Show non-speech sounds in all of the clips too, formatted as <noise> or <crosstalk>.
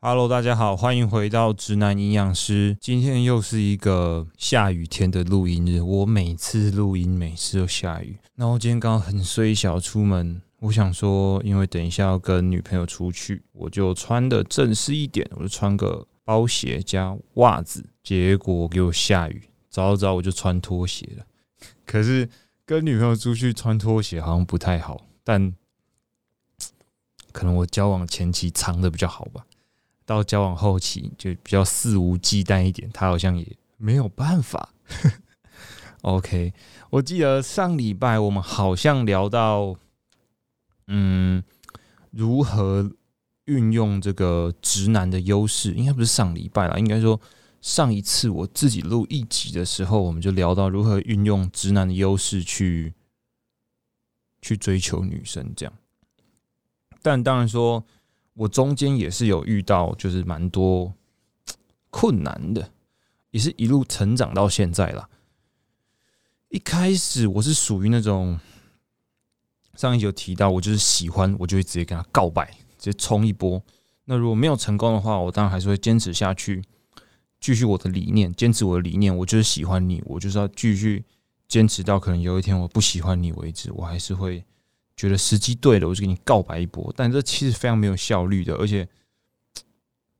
Hello，大家好，欢迎回到直男营养师。今天又是一个下雨天的录音日，我每次录音每次都下雨。那我今天刚好很衰小出门，我想说，因为等一下要跟女朋友出去，我就穿的正式一点，我就穿个包鞋加袜子。结果给我下雨，早早我就穿拖鞋了。可是跟女朋友出去穿拖鞋好像不太好，但可能我交往前期藏的比较好吧。到交往后期就比较肆无忌惮一点，他好像也没有办法。<laughs> OK，我记得上礼拜我们好像聊到，嗯，如何运用这个直男的优势，应该不是上礼拜了，应该说上一次我自己录一集的时候，我们就聊到如何运用直男的优势去去追求女生，这样。但当然说。我中间也是有遇到，就是蛮多 <tsk> 困难的，也是一路成长到现在了。一开始我是属于那种上一集有提到，我就是喜欢，我就会直接跟他告白，直接冲一波。那如果没有成功的话，我当然还是会坚持下去，继续我的理念，坚持我的理念。我就是喜欢你，我就是要继续坚持到可能有一天我不喜欢你为止，我还是会。觉得时机对了，我就给你告白一波。但这其实非常没有效率的，而且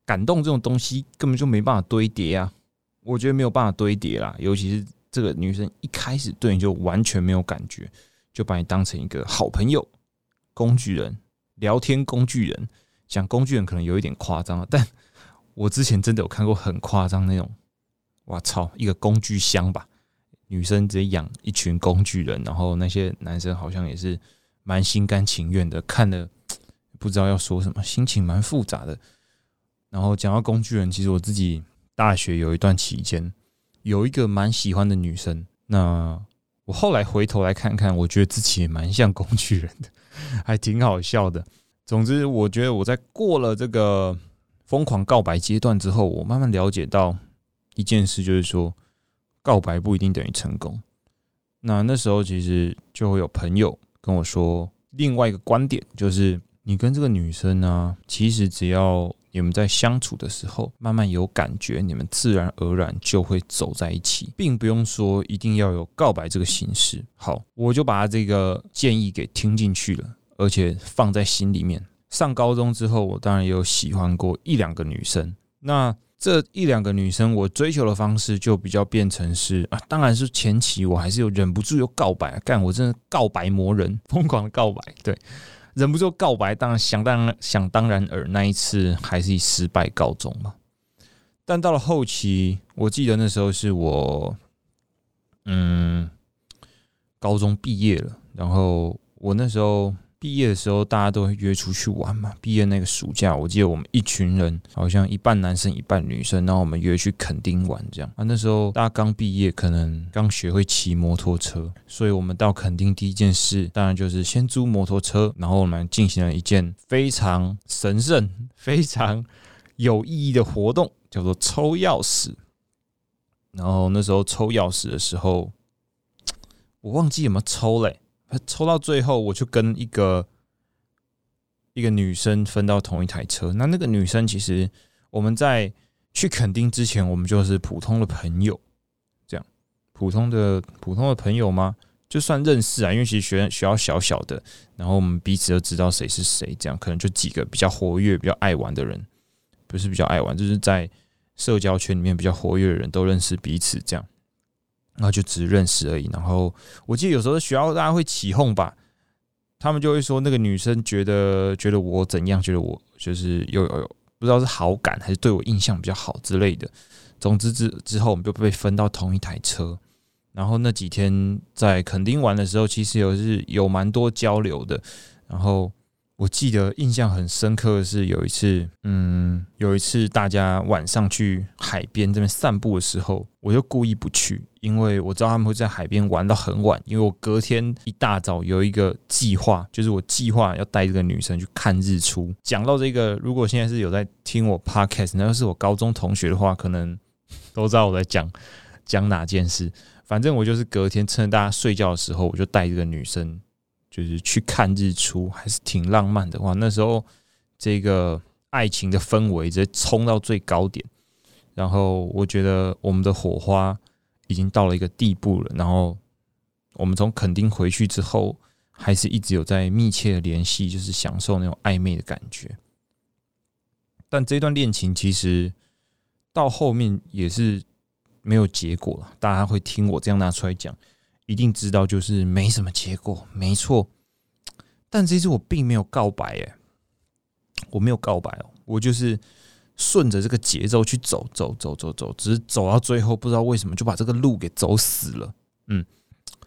感动这种东西根本就没办法堆叠啊！我觉得没有办法堆叠啦，尤其是这个女生一开始对你就完全没有感觉，就把你当成一个好朋友、工具人、聊天工具人。讲工具人可能有一点夸张，但我之前真的有看过很夸张那种。我操，一个工具箱吧，女生直接养一群工具人，然后那些男生好像也是。蛮心甘情愿的，看了 <tsk> 不知道要说什么，心情蛮复杂的。然后讲到工具人，其实我自己大学有一段期间有一个蛮喜欢的女生，那我后来回头来看看，我觉得自己也蛮像工具人的，还挺好笑的。总之，我觉得我在过了这个疯狂告白阶段之后，我慢慢了解到一件事，就是说告白不一定等于成功。那那时候其实就会有朋友。跟我说另外一个观点，就是你跟这个女生呢，其实只要你们在相处的时候慢慢有感觉，你们自然而然就会走在一起，并不用说一定要有告白这个形式。好，我就把这个建议给听进去了，而且放在心里面。上高中之后，我当然也有喜欢过一两个女生，那。这一两个女生，我追求的方式就比较变成是啊，当然是前期我还是有忍不住又告白，干我真的告白魔人，<laughs> 疯狂的告白，对，忍不住告白，当然想当然想当然尔，那一次还是以失败告终嘛。但到了后期，我记得那时候是我，嗯，高中毕业了，然后我那时候。毕业的时候，大家都会约出去玩嘛。毕业那个暑假，我记得我们一群人，好像一半男生一半女生，然后我们约去垦丁玩这样。啊，那时候大家刚毕业，可能刚学会骑摩托车，所以我们到垦丁第一件事，当然就是先租摩托车，然后我们进行了一件非常神圣、<laughs> 非常有意义的活动，叫做抽钥匙。然后那时候抽钥匙的时候，我忘记有没有抽嘞。抽到最后，我就跟一个一个女生分到同一台车。那那个女生其实我们在去垦丁之前，我们就是普通的朋友，这样普通的普通的朋友吗？就算认识啊，因为其实学学校小小的，然后我们彼此都知道谁是谁，这样可能就几个比较活跃、比较爱玩的人，不是比较爱玩，就是在社交圈里面比较活跃的人都认识彼此，这样。那就只认识而已。然后我记得有时候学校大家会起哄吧，他们就会说那个女生觉得觉得我怎样，觉得我就是有有不知道是好感还是对我印象比较好之类的。总之之之后我们就被分到同一台车。然后那几天在垦丁玩的时候，其实有是有蛮多交流的。然后。我记得印象很深刻的是有一次，嗯，有一次大家晚上去海边这边散步的时候，我就故意不去，因为我知道他们会在海边玩到很晚。因为我隔天一大早有一个计划，就是我计划要带这个女生去看日出。讲到这个，如果现在是有在听我 podcast，那要是我高中同学的话，可能 <laughs> 都知道我在讲讲哪件事。反正我就是隔天趁大家睡觉的时候，我就带这个女生。就是去看日出，还是挺浪漫的哇！那时候这个爱情的氛围直接冲到最高点。然后我觉得我们的火花已经到了一个地步了。然后我们从垦丁回去之后，还是一直有在密切的联系，就是享受那种暧昧的感觉。但这段恋情其实到后面也是没有结果了。大家会听我这样拿出来讲，一定知道就是没什么结果，没错。但这次我并没有告白，哎，我没有告白哦，我就是。顺着这个节奏去走，走，走，走，走，只是走到最后，不知道为什么就把这个路给走死了。嗯，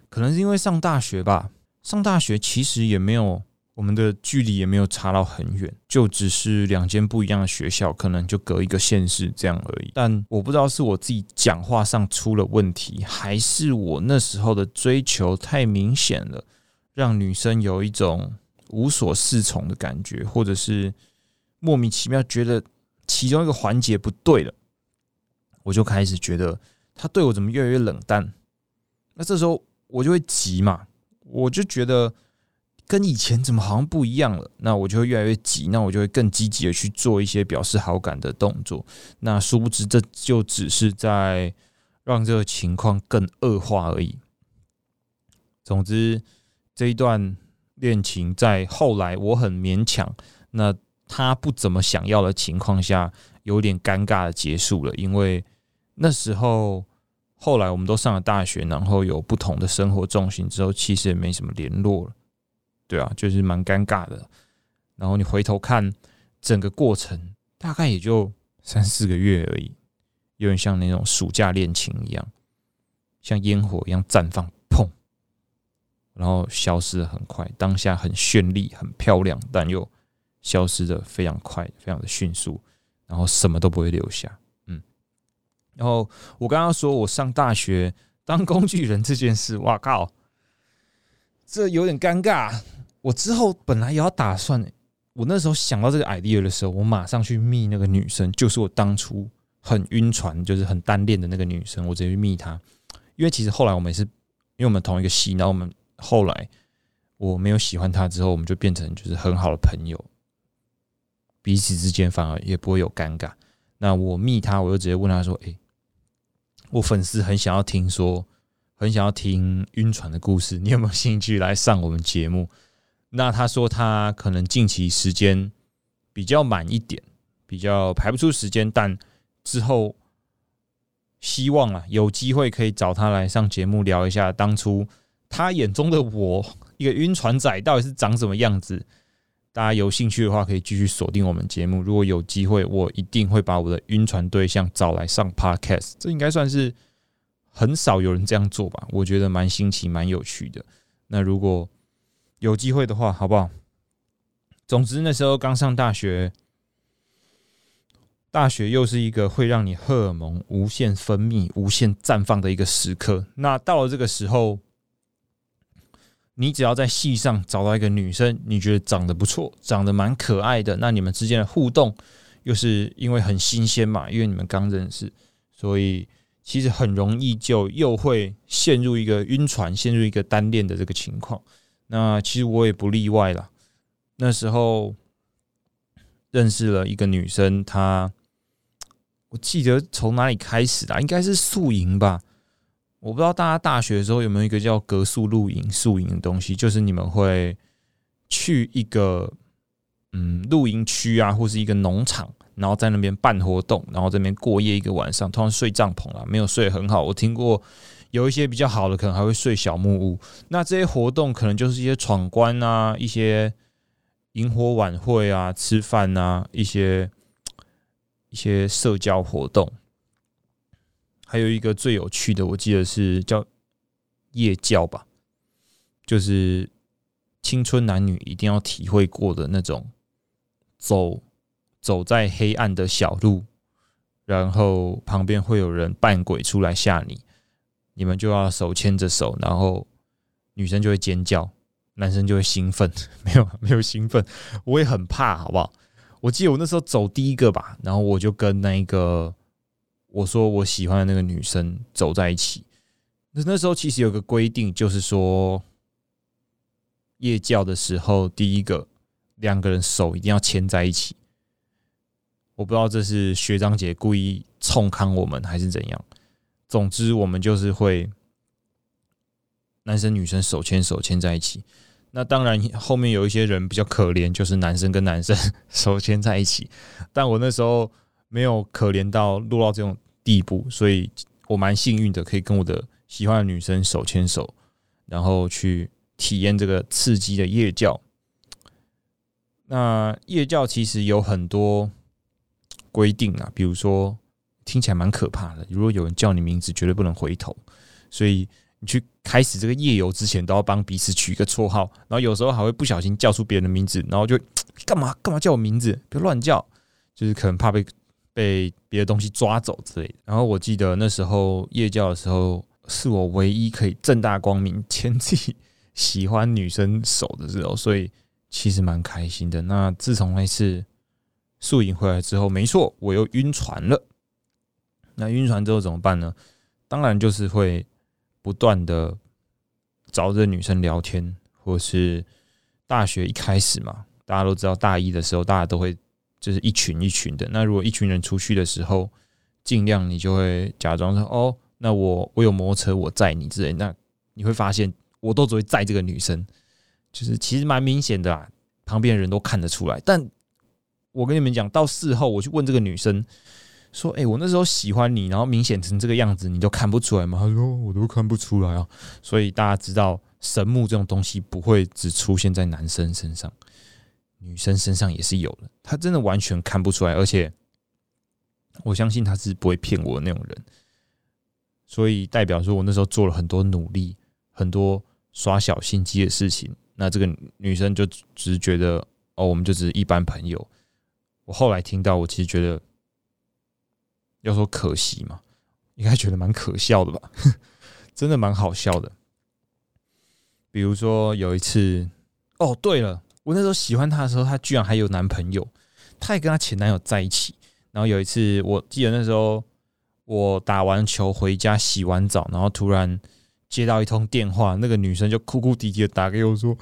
可能是因为上大学吧。上大学其实也没有，我们的距离也没有差到很远，就只是两间不一样的学校，可能就隔一个县市这样而已。但我不知道是我自己讲话上出了问题，还是我那时候的追求太明显了，让女生有一种无所适从的感觉，或者是莫名其妙觉得。其中一个环节不对了，我就开始觉得他对我怎么越来越冷淡。那这时候我就会急嘛，我就觉得跟以前怎么好像不一样了。那我就会越来越急，那我就会更积极的去做一些表示好感的动作。那殊不知，这就只是在让这个情况更恶化而已。总之，这一段恋情在后来我很勉强那。他不怎么想要的情况下，有点尴尬的结束了。因为那时候后来我们都上了大学，然后有不同的生活重心之后，其实也没什么联络了。对啊，就是蛮尴尬的。然后你回头看整个过程，大概也就三四个月而已，有点像那种暑假恋情一样，像烟火一样绽放，砰，然后消失的很快。当下很绚丽、很漂亮，但又。消失的非常快，非常的迅速，然后什么都不会留下。嗯，然后我刚刚说我上大学当工具人这件事，哇靠，这有点尴尬。我之后本来也要打算，我那时候想到这个 idea 的时候，我马上去密那个女生，就是我当初很晕船，就是很单恋的那个女生，我直接去密她。因为其实后来我们也是，因为我们同一个系，然后我们后来我没有喜欢她之后，我们就变成就是很好的朋友。彼此之间反而也不会有尴尬。那我密她，我就直接问她说：“诶，我粉丝很想要听说，很想要听晕船的故事，你有没有兴趣来上我们节目？”那他说他可能近期时间比较满一点，比较排不出时间，但之后希望啊有机会可以找他来上节目聊一下当初他眼中的我一个晕船仔到底是长什么样子。大家有兴趣的话，可以继续锁定我们节目。如果有机会，我一定会把我的晕船对象找来上 Podcast。这应该算是很少有人这样做吧？我觉得蛮新奇、蛮有趣的。那如果有机会的话，好不好？总之那时候刚上大学，大学又是一个会让你荷尔蒙无限分泌、无限绽放的一个时刻。那到了这个时候。你只要在戏上找到一个女生，你觉得长得不错，长得蛮可爱的，那你们之间的互动又是因为很新鲜嘛，因为你们刚认识，所以其实很容易就又会陷入一个晕船、陷入一个单恋的这个情况。那其实我也不例外啦。那时候认识了一个女生，她我记得从哪里开始的，应该是宿营吧。我不知道大家大学的时候有没有一个叫格宿露营、宿营的东西，就是你们会去一个嗯露营区啊，或是一个农场，然后在那边办活动，然后这边过夜一个晚上，通常睡帐篷啊，没有睡很好。我听过有一些比较好的，可能还会睡小木屋。那这些活动可能就是一些闯关啊，一些萤火晚会啊，吃饭啊，一些一些社交活动。还有一个最有趣的，我记得是叫夜教吧，就是青春男女一定要体会过的那种，走走在黑暗的小路，然后旁边会有人扮鬼出来吓你，你们就要手牵着手，然后女生就会尖叫，男生就会兴奋，<laughs> 没有没有兴奋，我也很怕，好不好？我记得我那时候走第一个吧，然后我就跟那个。我说我喜欢的那个女生走在一起，那那时候其实有个规定，就是说夜教的时候，第一个两个人手一定要牵在一起。我不知道这是学长姐故意冲康我们还是怎样。总之，我们就是会男生女生手牵手牵在一起。那当然，后面有一些人比较可怜，就是男生跟男生手牵在一起。但我那时候没有可怜到落到这种地步，所以我蛮幸运的，可以跟我的喜欢的女生手牵手，然后去体验这个刺激的夜教。那夜教其实有很多规定啊，比如说听起来蛮可怕的，如果有人叫你名字，绝对不能回头。所以你去开始这个夜游之前，都要帮彼此取一个绰号，然后有时候还会不小心叫出别人的名字，然后就 <tsk> 干嘛干嘛叫我名字，别乱叫，就是可能怕被被别的东西抓走之类的。然后我记得那时候夜教的时候，是我唯一可以正大光明牵自己喜欢女生手的时候，所以。其实蛮开心的。那自从那次宿营回来之后，没错，我又晕船了。那晕船之后怎么办呢？当然就是会不断的找着女生聊天，或是大学一开始嘛，大家都知道，大一的时候大家都会就是一群一群的。那如果一群人出去的时候，尽量你就会假装说：“哦，那我我有摩托车，我载你之类。”那你会发现，我都只会载这个女生。就是其实蛮明显的啦，旁边的人都看得出来。但我跟你们讲，到事后我去问这个女生说：“哎，我那时候喜欢你，然后明显成这个样子，你都看不出来吗？”他说：“我都看不出来啊。”所以大家知道，神木这种东西不会只出现在男生身上，女生身上也是有的。他真的完全看不出来，而且我相信他是不会骗我的那种人。所以代表说我那时候做了很多努力，很多耍小心机的事情。那这个女生就只觉得哦，我们就只是一般朋友。我后来听到，我其实觉得要说可惜嘛，应该觉得蛮可笑的吧？<laughs> 真的蛮好笑的。比如说有一次，哦，对了，我那时候喜欢她的时候，她居然还有男朋友，她也跟她前男友在一起。然后有一次，我记得那时候我打完球回家洗完澡，然后突然。接到一通电话，那个女生就哭哭啼啼的打给我，说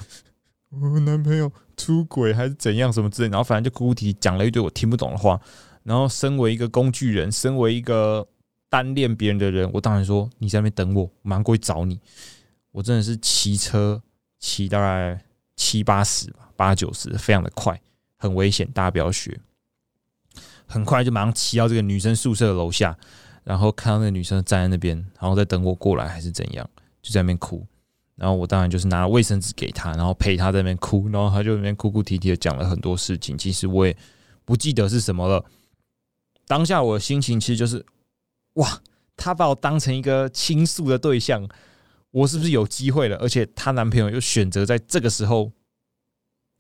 我男朋友出轨还是怎样什么之类，然后反正就哭哭啼啼讲了一堆我听不懂的话。然后身为一个工具人，身为一个单恋别人的人，我当然说你在那边等我，马上过去找你。我真的是骑车骑大概七八十吧，八九十，非常的快，很危险，大家不要学。很快就马上骑到这个女生宿舍楼下，然后看到那个女生站在那边，然后在等我过来还是怎样。就在那边哭，然后我当然就是拿卫生纸给她，然后陪她在那边哭，然后她就在那边哭哭啼啼的讲了很多事情。其实我也不记得是什么了。当下我的心情其实就是，哇，他把我当成一个倾诉的对象，我是不是有机会了？而且她男朋友又选择在这个时候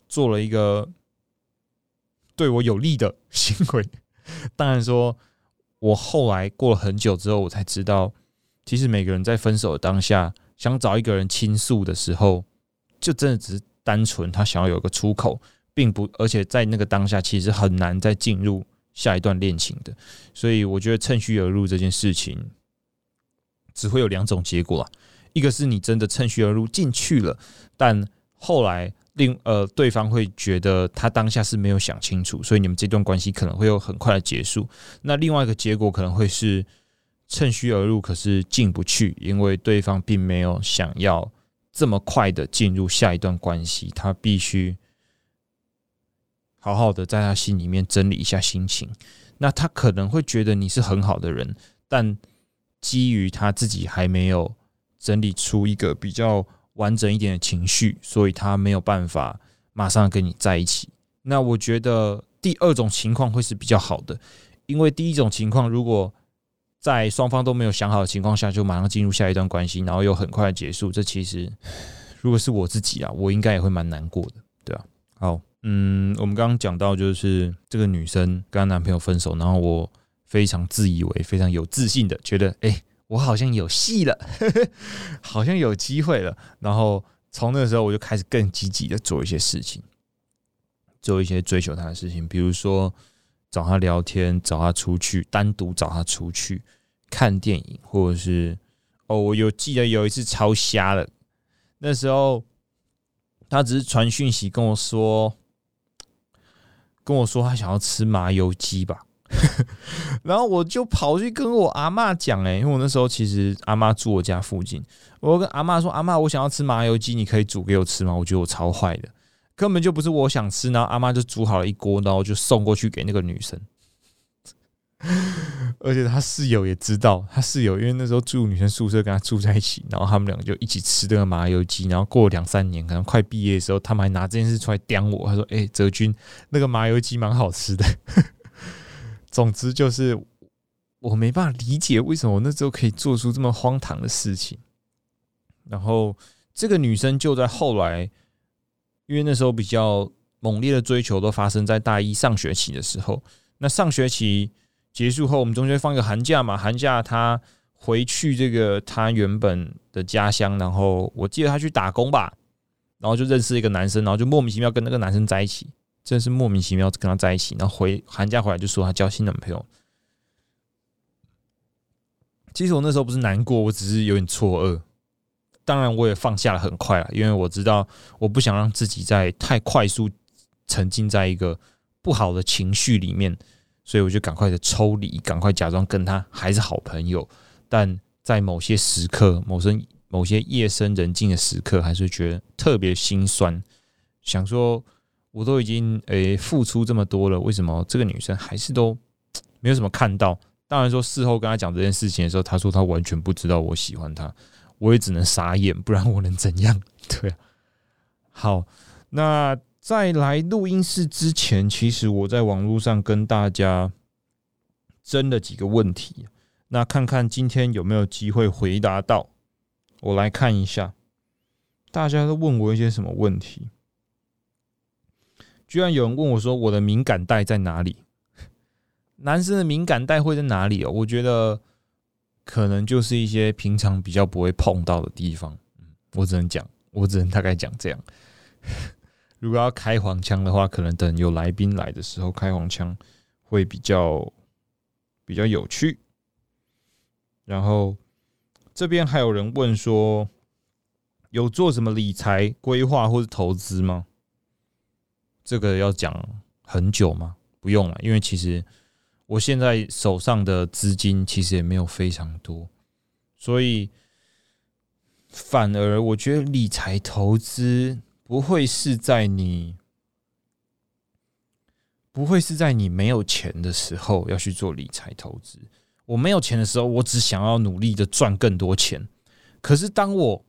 做了一个对我有利的行为。当然说，我后来过了很久之后，我才知道。其实每个人在分手的当下，想找一个人倾诉的时候，就真的只是单纯他想要有个出口，并不，而且在那个当下，其实很难再进入下一段恋情的。所以我觉得趁虚而入这件事情，只会有两种结果啊，一个是你真的趁虚而入进去了，但后来另呃对方会觉得他当下是没有想清楚，所以你们这段关系可能会有很快的结束。那另外一个结果可能会是。趁虚而入，可是进不去，因为对方并没有想要这么快的进入下一段关系，他必须好好的在他心里面整理一下心情。那他可能会觉得你是很好的人，但基于他自己还没有整理出一个比较完整一点的情绪，所以他没有办法马上跟你在一起。那我觉得第二种情况会是比较好的，因为第一种情况如果在双方都没有想好的情况下，就马上进入下一段关系，然后又很快结束。这其实，如果是我自己啊，我应该也会蛮难过的，对吧？好，嗯，我们刚刚讲到，就是这个女生跟她男朋友分手，然后我非常自以为非常有自信的觉得，哎，我好像有戏了，<laughs> 好像有机会了。然后从那个时候，我就开始更积极的做一些事情，做一些追求她的事情，比如说。找他聊天，找他出去，单独找他出去看电影，或者是哦，我有记得有一次超瞎了。那时候他只是传讯息跟我说，跟我说他想要吃麻油鸡吧，<laughs> 然后我就跑去跟我阿妈讲，哎，因为我那时候其实阿妈住我家附近，我跟阿妈说，阿妈，我想要吃麻油鸡，你可以煮给我吃吗？我觉得我超坏的，根本就不是我想吃，然后阿妈就煮好了一锅，然后就送过去给那个女生。<laughs> 而且他室友也知道，他室友因为那时候住女生宿舍，跟他住在一起，然后他们两个就一起吃这个麻油鸡。然后过两三年，可能快毕业的时候，他们还拿这件事出来刁我。他说：“哎，泽君，那个麻油鸡蛮好吃的。<laughs> ”总之就是我没办法理解为什么我那时候可以做出这么荒唐的事情。然后这个女生就在后来，因为那时候比较猛烈的追求都发生在大一上学期的时候。那上学期。结束后，我们中间放一个寒假嘛，寒假他回去这个他原本的家乡，然后我记得他去打工吧，然后就认识一个男生，然后就莫名其妙跟那个男生在一起，真是莫名其妙跟他在一起，然后回寒假回来就说他交新男朋友。其实我那时候不是难过，我只是有点错愕。当然我也放下了很快了，因为我知道我不想让自己在太快速沉浸在一个不好的情绪里面。所以我就赶快的抽离，赶快假装跟他还是好朋友，但在某些时刻、某些某些夜深人静的时刻，还是觉得特别心酸。想说，我都已经诶付出这么多了，为什么这个女生还是都没有什么看到？当然说，事后跟他讲这件事情的时候，他说他完全不知道我喜欢他，我也只能傻眼，不然我能怎样？对啊，好，那。在来录音室之前，其实我在网络上跟大家争了几个问题，那看看今天有没有机会回答到。我来看一下，大家都问我一些什么问题。居然有人问我说：“我的敏感带在哪里？” <laughs> 男生的敏感带会在哪里哦？我觉得可能就是一些平常比较不会碰到的地方。嗯，我只能讲，我只能大概讲这样。如果要开黄腔的话，可能等有来宾来的时候开黄腔会比较比较有趣。然后这边还有人问说，有做什么理财规划或者投资吗？这个要讲很久吗？不用了，因为其实我现在手上的资金其实也没有非常多，所以反而我觉得理财投资。不会是在你不会是在你没有钱的时候要去做理财投资。我没有钱的时候，我只想要努力的赚更多钱。可是当我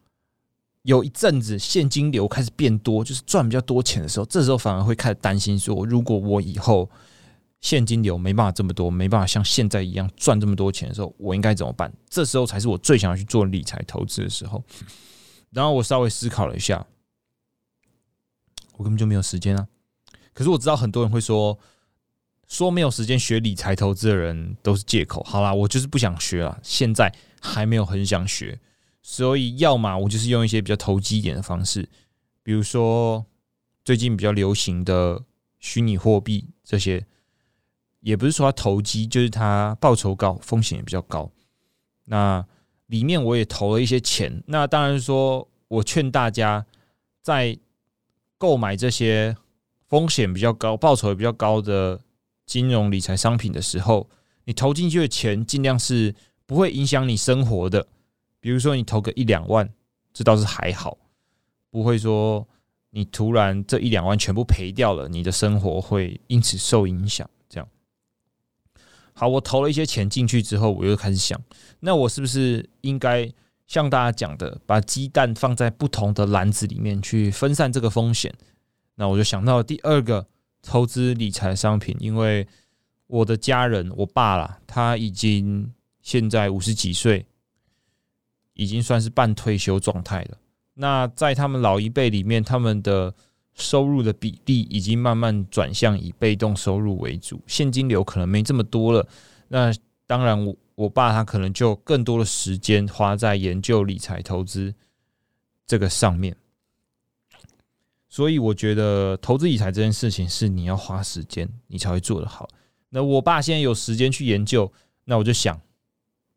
有一阵子现金流开始变多，就是赚比较多钱的时候，这时候反而会开始担心说：如果我以后现金流没办法这么多，没办法像现在一样赚这么多钱的时候，我应该怎么办？这时候才是我最想要去做理财投资的时候。然后我稍微思考了一下。我根本就没有时间啊！可是我知道很多人会说，说没有时间学理财投资的人都是借口。好啦，我就是不想学了，现在还没有很想学，所以要么我就是用一些比较投机一点的方式，比如说最近比较流行的虚拟货币这些，也不是说它投机，就是它报酬高，风险也比较高。那里面我也投了一些钱。那当然说，我劝大家在购买这些风险比较高、报酬也比较高的金融理财商品的时候，你投进去的钱尽量是不会影响你生活的。比如说，你投个一两万，这倒是还好，不会说你突然这一两万全部赔掉了，你的生活会因此受影响。这样，好，我投了一些钱进去之后，我又开始想，那我是不是应该？像大家讲的，把鸡蛋放在不同的篮子里面去分散这个风险。那我就想到第二个投资理财商品，因为我的家人，我爸啦，他已经现在五十几岁，已经算是半退休状态了。那在他们老一辈里面，他们的收入的比例已经慢慢转向以被动收入为主，现金流可能没这么多了。那当然我。我爸他可能就更多的时间花在研究理财投资这个上面，所以我觉得投资理财这件事情是你要花时间你才会做得好。那我爸现在有时间去研究，那我就想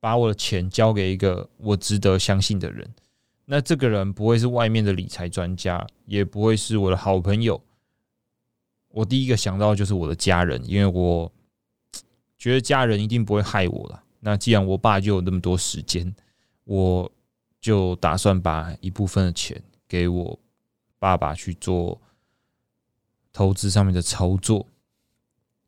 把我的钱交给一个我值得相信的人。那这个人不会是外面的理财专家，也不会是我的好朋友。我第一个想到就是我的家人，因为我。觉得家人一定不会害我了。那既然我爸就有那么多时间，我就打算把一部分的钱给我爸爸去做投资上面的操作。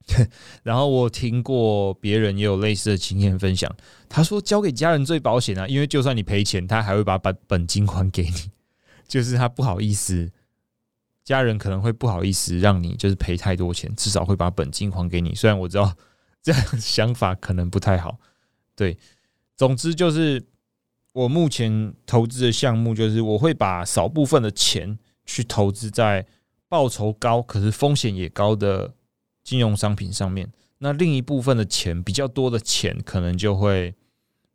<laughs> 然后我听过别人也有类似的经验分享，他说交给家人最保险啊，因为就算你赔钱，他还会把本本金还给你，<laughs> 就是他不好意思，家人可能会不好意思让你就是赔太多钱，至少会把本金还给你。虽然我知道这样想法可能不太好，对，总之就是我目前投资的项目，就是我会把少部分的钱去投资在报酬高可是风险也高的。金融商品上面，那另一部分的钱比较多的钱，可能就会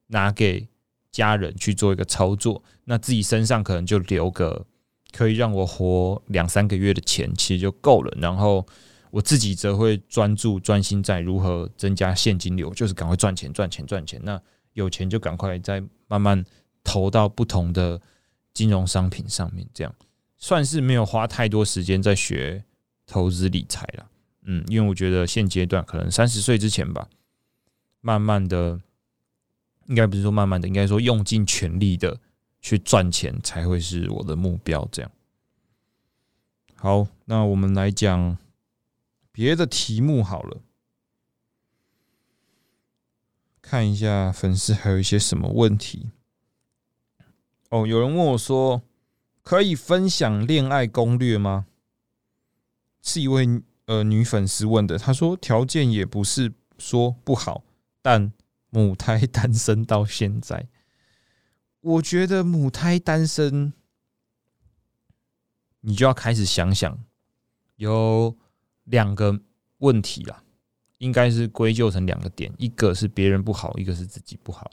拿给家人去做一个操作，那自己身上可能就留个可以让我活两三个月的钱，其实就够了。然后我自己则会专注专心在如何增加现金流，就是赶快赚钱、赚钱、赚钱。那有钱就赶快再慢慢投到不同的金融商品上面，这样算是没有花太多时间在学投资理财了。嗯，因为我觉得现阶段可能三十岁之前吧，慢慢的，应该不是说慢慢的，应该说用尽全力的去赚钱才会是我的目标。这样，好，那我们来讲别的题目好了，看一下粉丝还有一些什么问题。哦，有人问我说，可以分享恋爱攻略吗？是一位。呃，女粉丝问的，她说条件也不是说不好，但母胎 <laughs> 单身到现在，我觉得母胎单身，你就要开始想想，有两个问题啦，应该是归咎成两个点，一个是别人不好，一个是自己不好。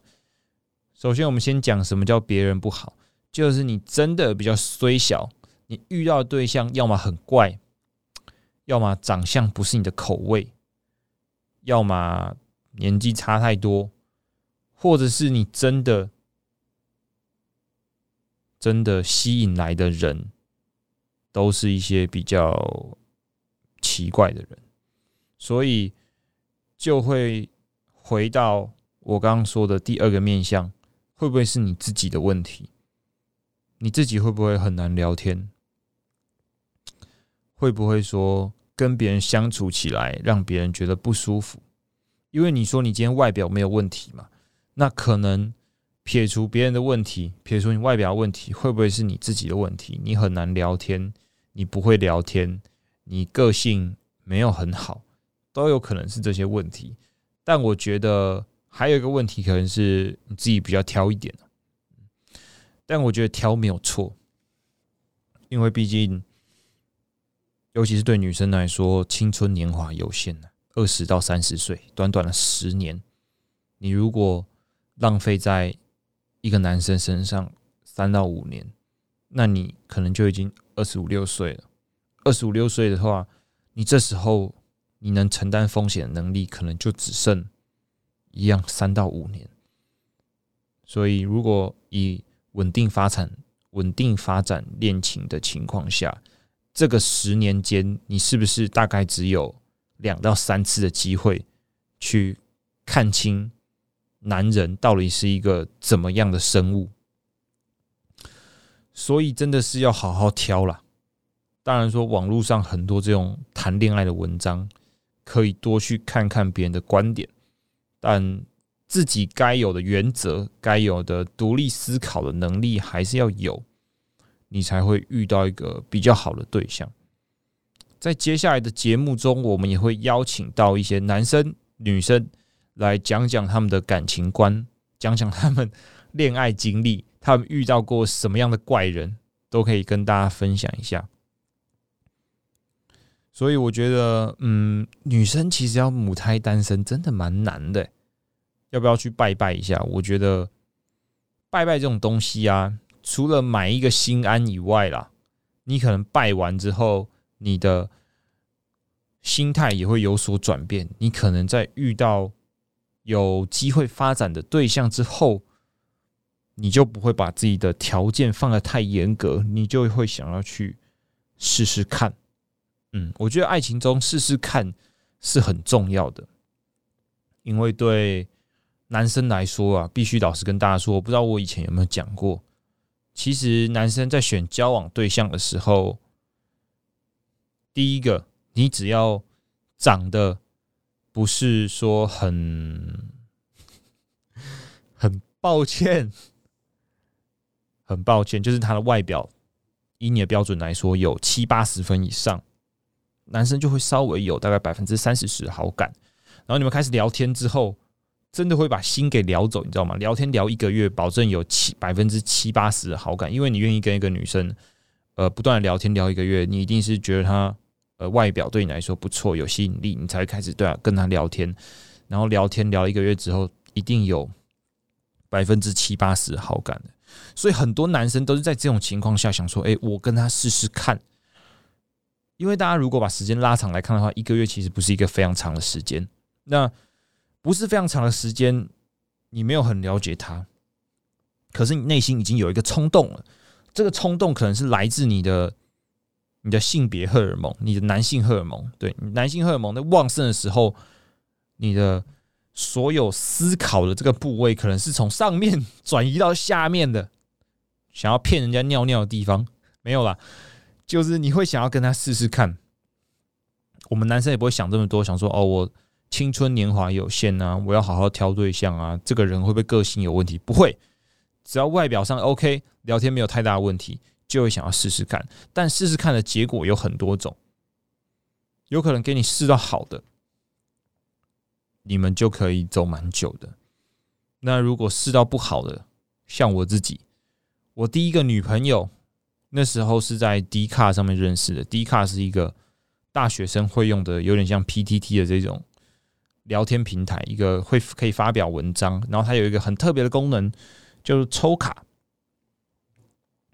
首先，我们先讲什么叫别人不好，就是你真的比较虽小，你遇到的对象要么很怪。要么长相不是你的口味，要么年纪差太多，或者是你真的真的吸引来的人，都是一些比较奇怪的人，所以就会回到我刚刚说的第二个面相，会不会是你自己的问题？你自己会不会很难聊天？会不会说？跟别人相处起来，让别人觉得不舒服，因为你说你今天外表没有问题嘛，那可能撇除别人的问题，撇除你外表问题，会不会是你自己的问题？你很难聊天，你不会聊天，你个性没有很好，都有可能是这些问题。但我觉得还有一个问题，可能是你自己比较挑一点但我觉得挑没有错，因为毕竟。尤其是对女生来说，青春年华有限二十到三十岁，短短的十年，你如果浪费在一个男生身上三到五年，那你可能就已经二十五六岁了。二十五六岁的话，你这时候你能承担风险的能力，可能就只剩一样三到五年。所以，如果以稳定发展、稳定发展恋情的情况下，这个十年间，你是不是大概只有两到三次的机会去看清男人到底是一个怎么样的生物？所以真的是要好好挑啦。当然说，网络上很多这种谈恋爱的文章，可以多去看看别人的观点，但自己该有的原则、该有的独立思考的能力，还是要有。你才会遇到一个比较好的对象。在接下来的节目中，我们也会邀请到一些男生、女生来讲讲他们的感情观，讲讲他们恋爱经历，他们遇到过什么样的怪人，都可以跟大家分享一下。所以我觉得，嗯，女生其实要母胎单身真的蛮难的。要不要去拜拜一下？我觉得拜拜这种东西啊。除了买一个心安以外啦，你可能拜完之后，你的心态也会有所转变。你可能在遇到有机会发展的对象之后，你就不会把自己的条件放得太严格，你就会想要去试试看。嗯，我觉得爱情中试试看是很重要的，因为对男生来说啊，必须老实跟大家说，我不知道我以前有没有讲过，其实男生在选交往对象的时候，第一个，你只要长得不是说很很抱歉，很抱歉，就是他的外表，以你的标准来说，有七八十分以上，男生就会稍微有大概百分之三十十好感。然后你们开始聊天之后，真的会把心给聊走，你知道吗？聊天聊一个月，保证有七百分之七八十的好感，因为你愿意跟一个女生，呃，不断的聊天聊一个月，你一定是觉得她，呃，外表对你来说不错，有吸引力，你才会开始对啊跟她聊天。然后聊天聊一个月之后，一定有百分之七八十好感的。所以很多男生都是在这种情况下想说：“哎，我跟他试试看。”因为大家如果把时间拉长来看的话，一个月其实不是一个非常长的时间。那不是非常长的时间，你没有很了解他，可是你内心已经有一个冲动了。这个冲动可能是来自你的你的性别荷尔蒙，你的男性荷尔蒙。对，男性荷尔蒙在旺盛的时候，你的所有思考的这个部位，可能是从上面 <laughs> 转移到下面的，想要骗人家尿尿的地方没有啦，就是你会想要跟他试试看。我们男生也不会想这么多，想说哦我。青春年华有限啊，我要好好挑对象啊。这个人会不会个性有问题？不会，只要外表上 OK，聊天没有太大问题，就会想要试试看。但试试看的结果有很多种，有可能给你试到好的，你们就可以走蛮久的。那如果试到不好的，像我自己，我第一个女朋友那时候是在 D 卡上面认识的。D 卡是一个大学生会用的，有点像 PTT 的这种。聊天平台一个会可以发表文章，然后它有一个很特别的功能，就是抽卡。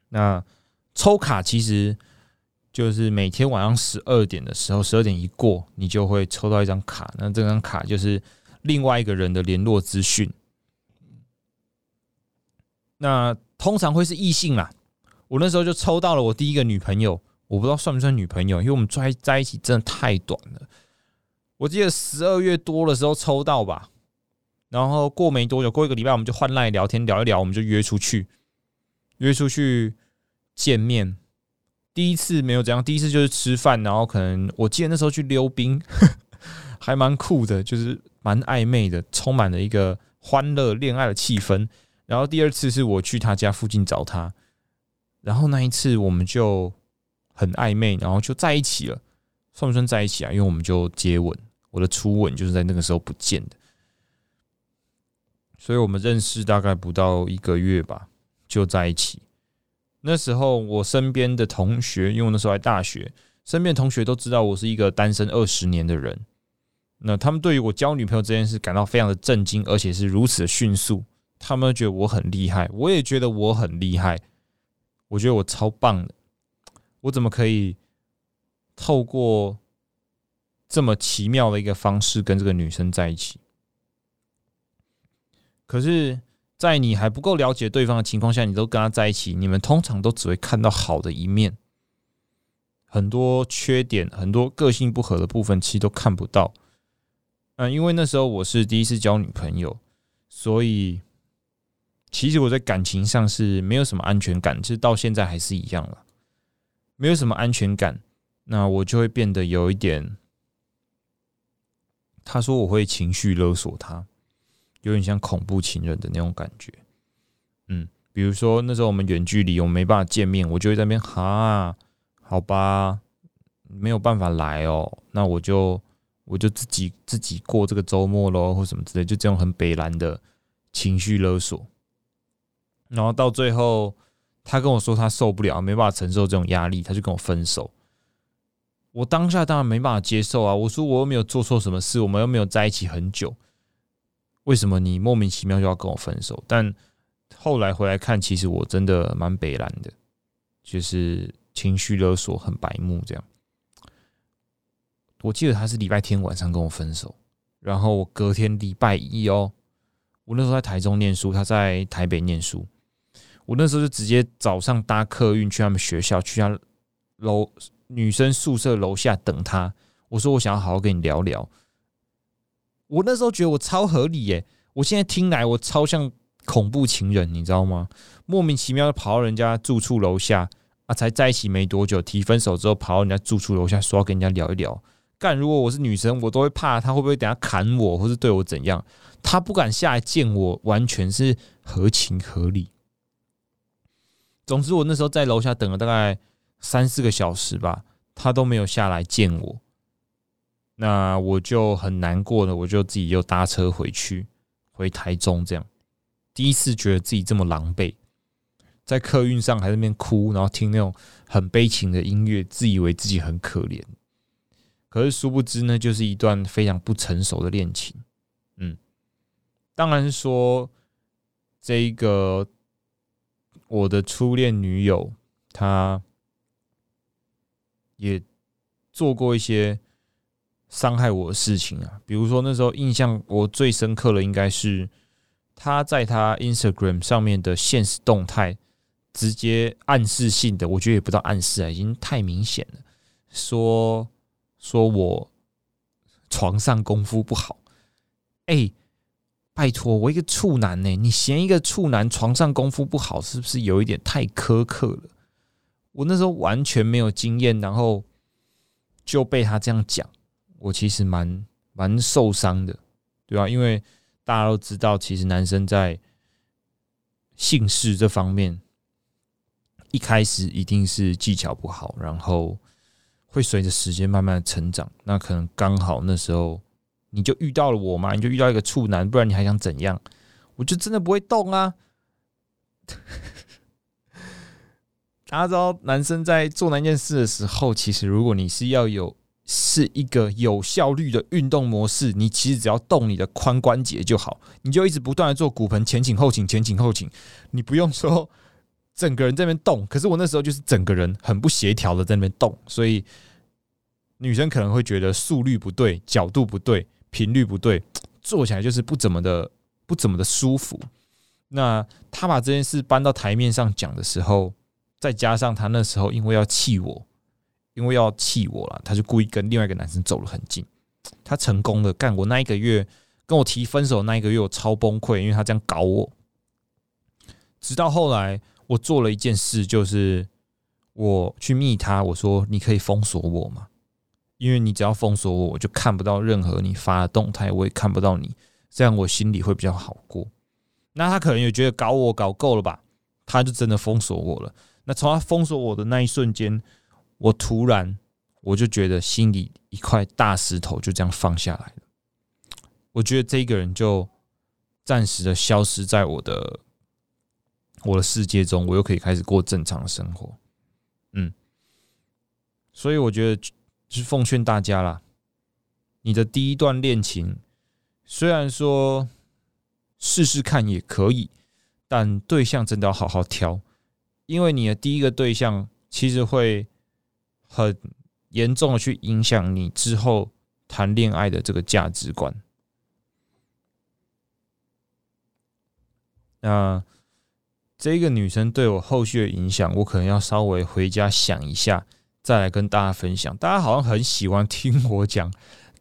那抽卡其实就是每天晚上十二点的时候，十二点一过，你就会抽到一张卡。那这张卡就是另外一个人的联络资讯。那通常会是异性啦。我那时候就抽到了我第一个女朋友，我不知道算不算女朋友，因为我们在在一起真的太短了。我记得十二月多的时候抽到吧，然后过没多久，过一个礼拜我们就换赖聊天聊一聊，我们就约出去，约出去见面。第一次没有这样，第一次就是吃饭，然后可能我记得那时候去溜冰，<laughs> 还蛮酷的，就是蛮暧昧的，充满了一个欢乐恋爱的气氛。然后第二次是我去他家附近找他，然后那一次我们就很暧昧，然后就在一起了。算不算在一起啊？因为我们就接吻，我的初吻就是在那个时候不见的，所以我们认识大概不到一个月吧，就在一起。那时候我身边的同学，因为我那时候在大学，身边同学都知道我是一个单身二十年的人，那他们对于我交女朋友这件事感到非常的震惊，而且是如此的迅速。他们觉得我很厉害，我也觉得我很厉害，我觉得我超棒的，我怎么可以？透过这么奇妙的一个方式跟这个女生在一起，可是，在你还不够了解对方的情况下，你都跟他在一起，你们通常都只会看到好的一面，很多缺点、很多个性不合的部分，其实都看不到。嗯，因为那时候我是第一次交女朋友，所以其实我在感情上是没有什么安全感，其实到现在还是一样了，没有什么安全感。那我就会变得有一点，他说我会情绪勒索他，有点像恐怖情人的那种感觉。嗯，比如说那时候我们远距离，我没办法见面，我就会在那边哈，好吧，没有办法来哦，那我就我就自己自己过这个周末喽，或什么之类，就这种很北蓝的情绪勒索。然后到最后，他跟我说他受不了，没办法承受这种压力，他就跟我分手。我当下当然没办法接受啊！我说我又没有做错什么事，我们又没有在一起很久，为什么你莫名其妙就要跟我分手？但后来回来看，其实我真的蛮北蓝的，就是情绪勒索很白目这样。我记得他是礼拜天晚上跟我分手，然后我隔天礼拜一哦，我那时候在台中念书，他在台北念书，我那时候就直接早上搭客运去他们学校，去他楼。女生宿舍楼下等他，我说我想要好好跟你聊聊。我那时候觉得我超合理耶，我现在听来我超像恐怖情人，你知道吗？莫名其妙的跑到人家住处楼下啊，才在一起没多久，提分手之后跑到人家住处楼下说要跟人家聊一聊。干，如果我是女生，我都会怕他会不会等下砍我，或是对我怎样。他不敢下来见我，完全是合情合理。总之，我那时候在楼下等了大概三四个小时吧，他都没有下来见我。那我就很难过了，我就自己又搭车回去，回台中。这样第一次觉得自己这么狼狈，在客运上还在那边哭，然后听那种很悲情的音乐，自以为自己很可怜。可是殊不知呢，就是一段非常不成熟的恋情。嗯，当然说这一个我的初恋女友，她也做过一些伤害我的事情啊。比如说那时候印象我最深刻的，应该是她在她 Instagram 上面的现实动态，直接暗示性的，我觉得也不到暗示啊，已经太明显了，说。说我床上功夫不好，哎，拜托，我一个处男呢，你嫌一个处男床上功夫不好，是不是有一点太苛刻了？我那时候完全没有经验，然后就被他这样讲，我其实蛮蛮受伤的，对吧？因为大家都知道，其实男生在性事这方面一开始一定是技巧不好，然后。会随着时间慢慢成长，那可能刚好那时候你就遇到了我嘛，你就遇到一个处男，不然你还想怎样？我就真的不会动啊！大家知道，男生在做那件事的时候，其实如果你是要有是一个有效率的运动模式，你其实只要动你的髋关节就好，你就一直不断的做骨盆前倾后倾前倾后倾，你不用说。整个人在那边动，可是我那时候就是整个人很不协调的在那边动，所以女生可能会觉得速率不对、角度不对、频率不对，<tsk> 做起来就是不怎么的、不怎么的舒服。那他把这件事搬到台面上讲的时候，再加上他那时候因为要气我，因为要气我了，他就故意跟另外一个男生走了很近。<tsk> 他成功的干我那一个月跟我提分手那一个月，我超崩溃，因为他这样搞我，直到后来。我做了一件事，就是我去密他，我说你可以封锁我吗？因为你只要封锁我，我就看不到任何你发的动态，我也看不到你，这样我心里会比较好过。那他可能也觉得搞我搞够了吧，他就真的封锁我了。那从他封锁我的那一瞬间，我突然我就觉得心里一块大石头就这样放下来了。我觉得这个人就暂时的消失在我的。我的世界中，我又可以开始过正常的生活，嗯，所以我觉得是奉劝大家啦，你的第一段恋情虽然说试试看也可以，但对象真的要好好挑，因为你的第一个对象其实会很严重的去影响你之后谈恋爱的这个价值观，那。这个女生对我后续的影响，我可能要稍微回家想一下，再来跟大家分享。大家好像很喜欢听我讲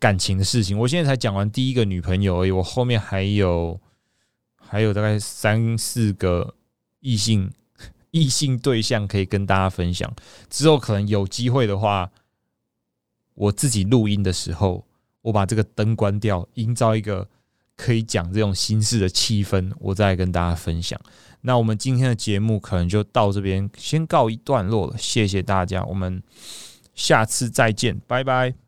感情的事情，我现在才讲完第一个女朋友而已，我后面还有还有大概三四个异性异性对象可以跟大家分享。之后可能有机会的话，我自己录音的时候，我把这个灯关掉，营造一个可以讲这种心事的气氛，我再跟大家分享。那我们今天的节目可能就到这边先告一段落了，谢谢大家，我们下次再见，拜拜。